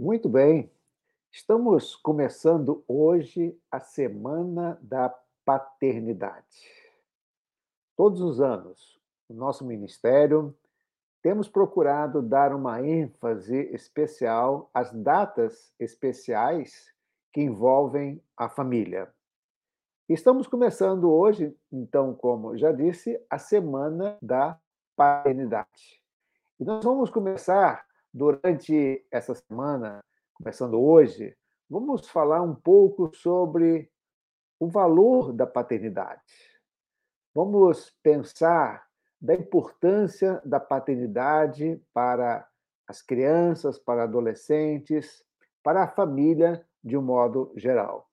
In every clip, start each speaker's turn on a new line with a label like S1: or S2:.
S1: Muito bem. Estamos começando hoje a Semana da Paternidade. Todos os anos, no nosso ministério, temos procurado dar uma ênfase especial às datas especiais que envolvem a família. Estamos começando hoje, então, como já disse, a Semana da Paternidade. E nós vamos começar durante essa semana, começando hoje, vamos falar um pouco sobre o valor da paternidade. Vamos pensar da importância da paternidade para as crianças, para adolescentes, para a família de um modo geral.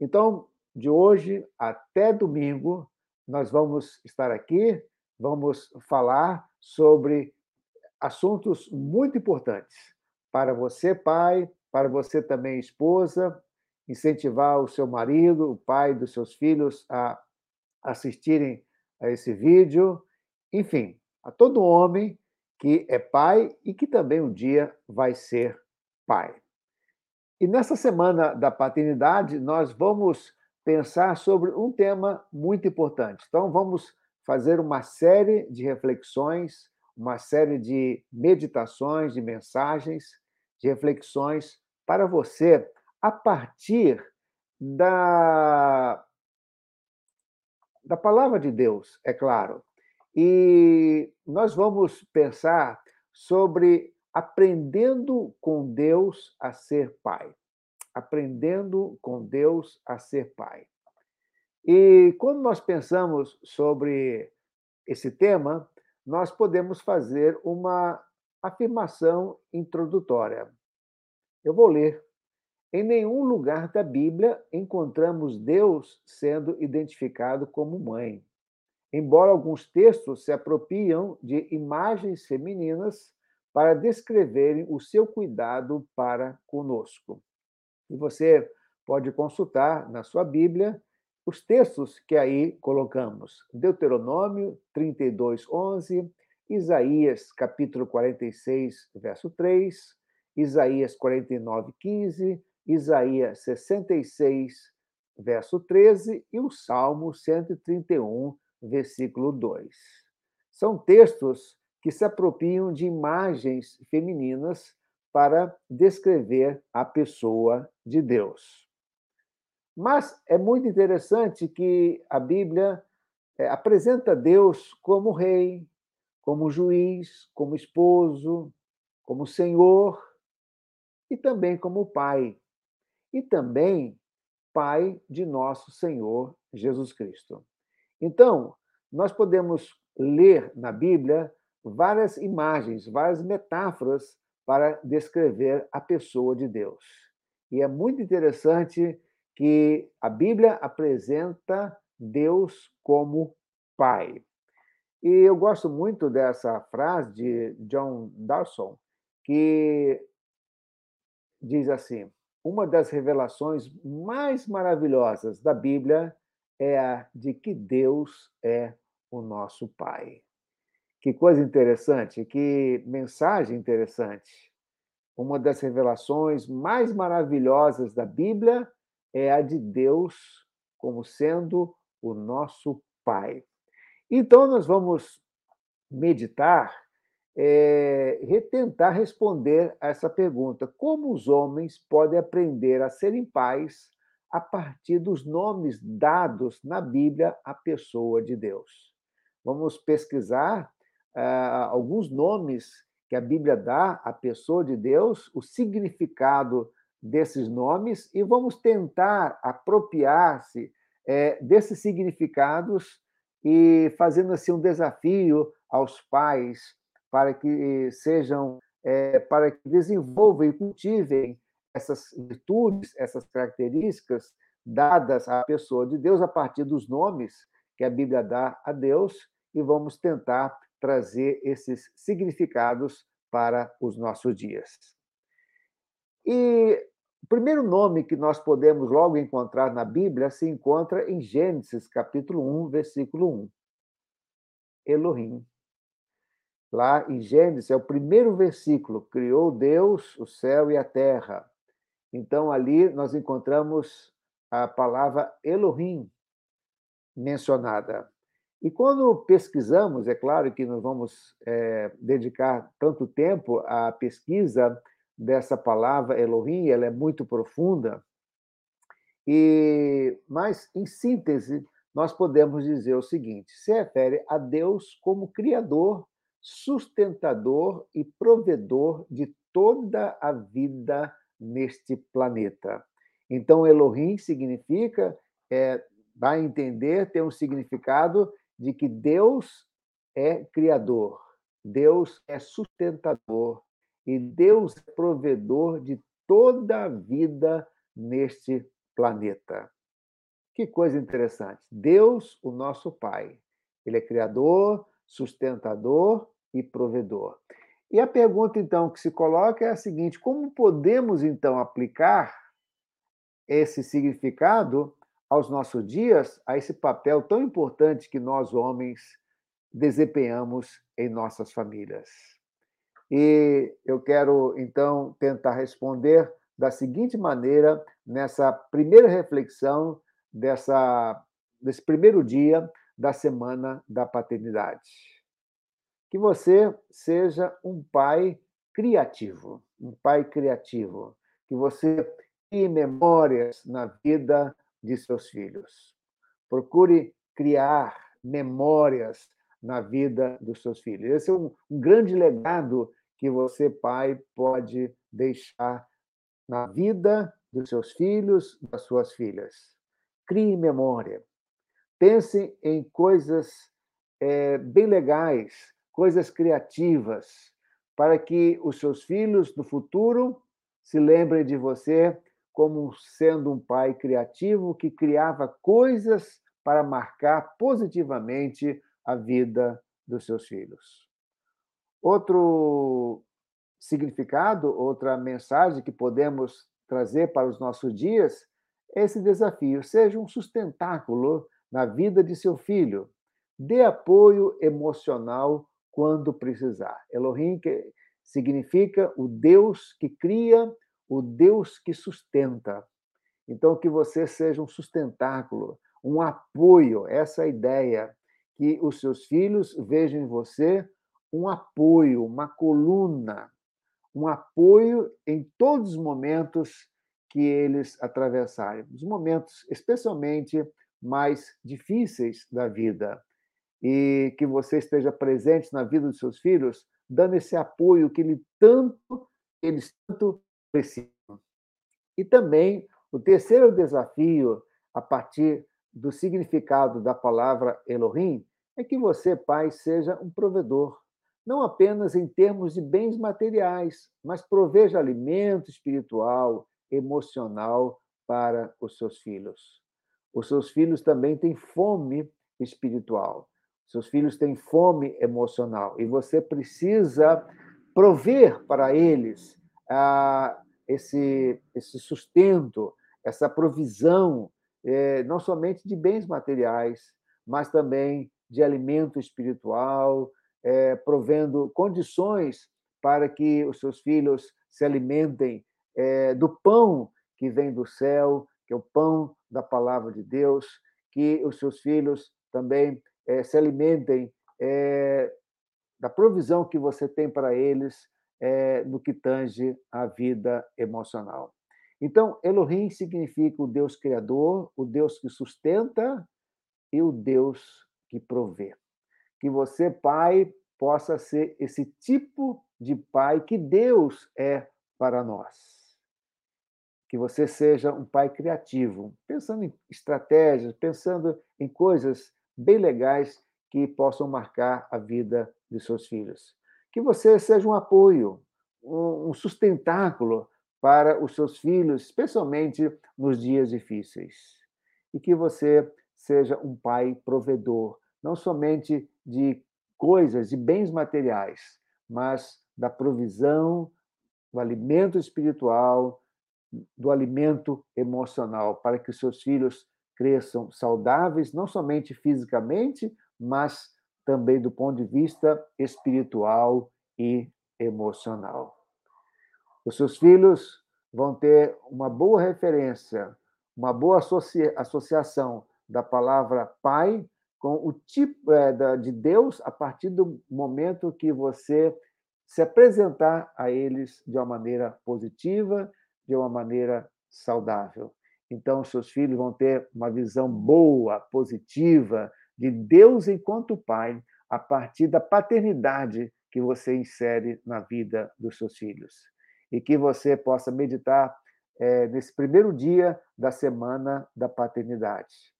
S1: Então, de hoje até domingo, nós vamos estar aqui, vamos falar sobre assuntos muito importantes para você, pai, para você também, esposa, incentivar o seu marido, o pai dos seus filhos a assistirem a esse vídeo, enfim, a todo homem que é pai e que também um dia vai ser pai. E nessa semana da paternidade, nós vamos pensar sobre um tema muito importante. Então, vamos fazer uma série de reflexões uma série de meditações, de mensagens, de reflexões para você a partir da, da palavra de Deus, é claro. E nós vamos pensar sobre aprendendo com Deus a ser pai. Aprendendo com Deus a ser pai. E quando nós pensamos sobre esse tema, nós podemos fazer uma afirmação introdutória. Eu vou ler. Em nenhum lugar da Bíblia encontramos Deus sendo identificado como mãe. Embora alguns textos se apropriam de imagens femininas para descreverem o seu cuidado para conosco. E você pode consultar na sua Bíblia os textos que aí colocamos: Deuteronômio 32, 11, Isaías capítulo 46, verso 3, Isaías 49, 15, Isaías 66, verso 13 e o Salmo 131, versículo 2. São textos que se apropriam de imagens femininas para descrever a pessoa de Deus. Mas é muito interessante que a Bíblia é, apresenta Deus como rei, como juiz, como esposo, como senhor e também como pai. E também pai de nosso Senhor Jesus Cristo. Então, nós podemos ler na Bíblia várias imagens, várias metáforas para descrever a pessoa de Deus. E é muito interessante que a Bíblia apresenta Deus como Pai. E eu gosto muito dessa frase de John Dawson, que diz assim: uma das revelações mais maravilhosas da Bíblia é a de que Deus é o nosso Pai. Que coisa interessante, que mensagem interessante. Uma das revelações mais maravilhosas da Bíblia é a de Deus como sendo o nosso Pai. Então, nós vamos meditar, é, tentar responder a essa pergunta: como os homens podem aprender a serem pais a partir dos nomes dados na Bíblia à pessoa de Deus? Vamos pesquisar ah, alguns nomes que a Bíblia dá à pessoa de Deus, o significado desses nomes e vamos tentar apropriar-se é, desses significados e fazendo assim um desafio aos pais para que sejam é, para que desenvolvam e cultivem essas virtudes, essas características dadas à pessoa de Deus a partir dos nomes que a Bíblia dá a Deus e vamos tentar trazer esses significados para os nossos dias. E o primeiro nome que nós podemos logo encontrar na Bíblia se encontra em Gênesis, capítulo 1, versículo 1. Elohim. Lá em Gênesis, é o primeiro versículo: criou Deus o céu e a terra. Então, ali nós encontramos a palavra Elohim mencionada. E quando pesquisamos, é claro que não vamos é, dedicar tanto tempo à pesquisa dessa palavra Elohim, ela é muito profunda, e mas, em síntese, nós podemos dizer o seguinte: se refere a Deus como Criador, sustentador e provedor de toda a vida neste planeta. Então, Elohim significa, é, vai entender, tem um significado de que Deus é criador, Deus é sustentador e Deus é provedor de toda a vida neste planeta. Que coisa interessante. Deus, o nosso Pai, ele é criador, sustentador e provedor. E a pergunta então que se coloca é a seguinte: como podemos então aplicar esse significado aos nossos dias, a esse papel tão importante que nós homens desempenhamos em nossas famílias? E eu quero então tentar responder da seguinte maneira nessa primeira reflexão dessa desse primeiro dia da semana da paternidade. Que você seja um pai criativo, um pai criativo, que você crie memórias na vida de seus filhos. Procure criar memórias na vida dos seus filhos. Esse é um, um grande legado que você, pai, pode deixar na vida dos seus filhos, das suas filhas. Crie memória. Pense em coisas é, bem legais, coisas criativas, para que os seus filhos no futuro se lembrem de você como sendo um pai criativo que criava coisas para marcar positivamente a vida dos seus filhos. Outro significado, outra mensagem que podemos trazer para os nossos dias é esse desafio. Seja um sustentáculo na vida de seu filho. Dê apoio emocional quando precisar. Elohim que significa o Deus que cria o Deus que sustenta. Então, que você seja um sustentáculo, um apoio, essa é ideia, que os seus filhos vejam em você um apoio, uma coluna, um apoio em todos os momentos que eles atravessarem, os momentos especialmente mais difíceis da vida, e que você esteja presente na vida dos seus filhos, dando esse apoio que ele tanto, eles tanto precisam. E também o terceiro desafio, a partir do significado da palavra Elohim, é que você, pai, seja um provedor, não apenas em termos de bens materiais, mas proveja alimento espiritual, emocional para os seus filhos. Os seus filhos também têm fome espiritual. Seus filhos têm fome emocional e você precisa prover para eles ah, esse, esse sustento, essa provisão, é, não somente de bens materiais, mas também de alimento espiritual, é, provendo condições para que os seus filhos se alimentem é, do pão que vem do céu, que é o pão da palavra de Deus, que os seus filhos também é, se alimentem é, da provisão que você tem para eles é, no que tange à vida emocional. Então, Elohim significa o Deus criador, o Deus que sustenta e o Deus que provê. Que você, pai, possa ser esse tipo de pai que Deus é para nós. Que você seja um pai criativo, pensando em estratégias, pensando em coisas bem legais que possam marcar a vida de seus filhos que você seja um apoio, um sustentáculo para os seus filhos, especialmente nos dias difíceis. E que você seja um pai provedor, não somente de coisas, de bens materiais, mas da provisão, do alimento espiritual, do alimento emocional, para que os seus filhos cresçam saudáveis, não somente fisicamente, mas também do ponto de vista espiritual e emocional. Os seus filhos vão ter uma boa referência, uma boa associa associação da palavra pai com o tipo é, de Deus a partir do momento que você se apresentar a eles de uma maneira positiva, de uma maneira saudável. Então, seus filhos vão ter uma visão boa, positiva de Deus enquanto Pai, a partir da paternidade que você insere na vida dos seus filhos. E que você possa meditar é, nesse primeiro dia da semana da paternidade.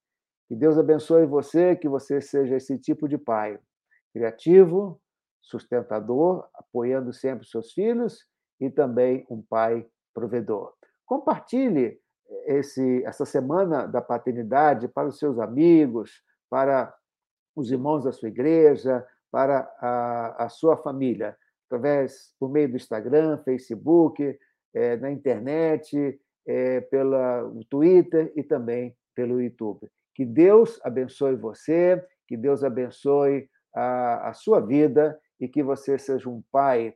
S1: Que Deus abençoe você, que você seja esse tipo de pai, criativo, sustentador, apoiando sempre seus filhos e também um pai provedor. Compartilhe esse, essa semana da paternidade para os seus amigos, para os irmãos da sua igreja, para a, a sua família, através por meio do Instagram, Facebook, é, na internet, é, pelo Twitter e também pelo YouTube. Que Deus abençoe você, que Deus abençoe a, a sua vida e que você seja um pai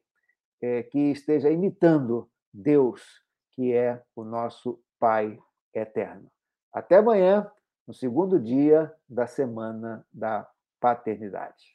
S1: é, que esteja imitando Deus, que é o nosso Pai eterno. Até amanhã, no segundo dia da semana da paternidade.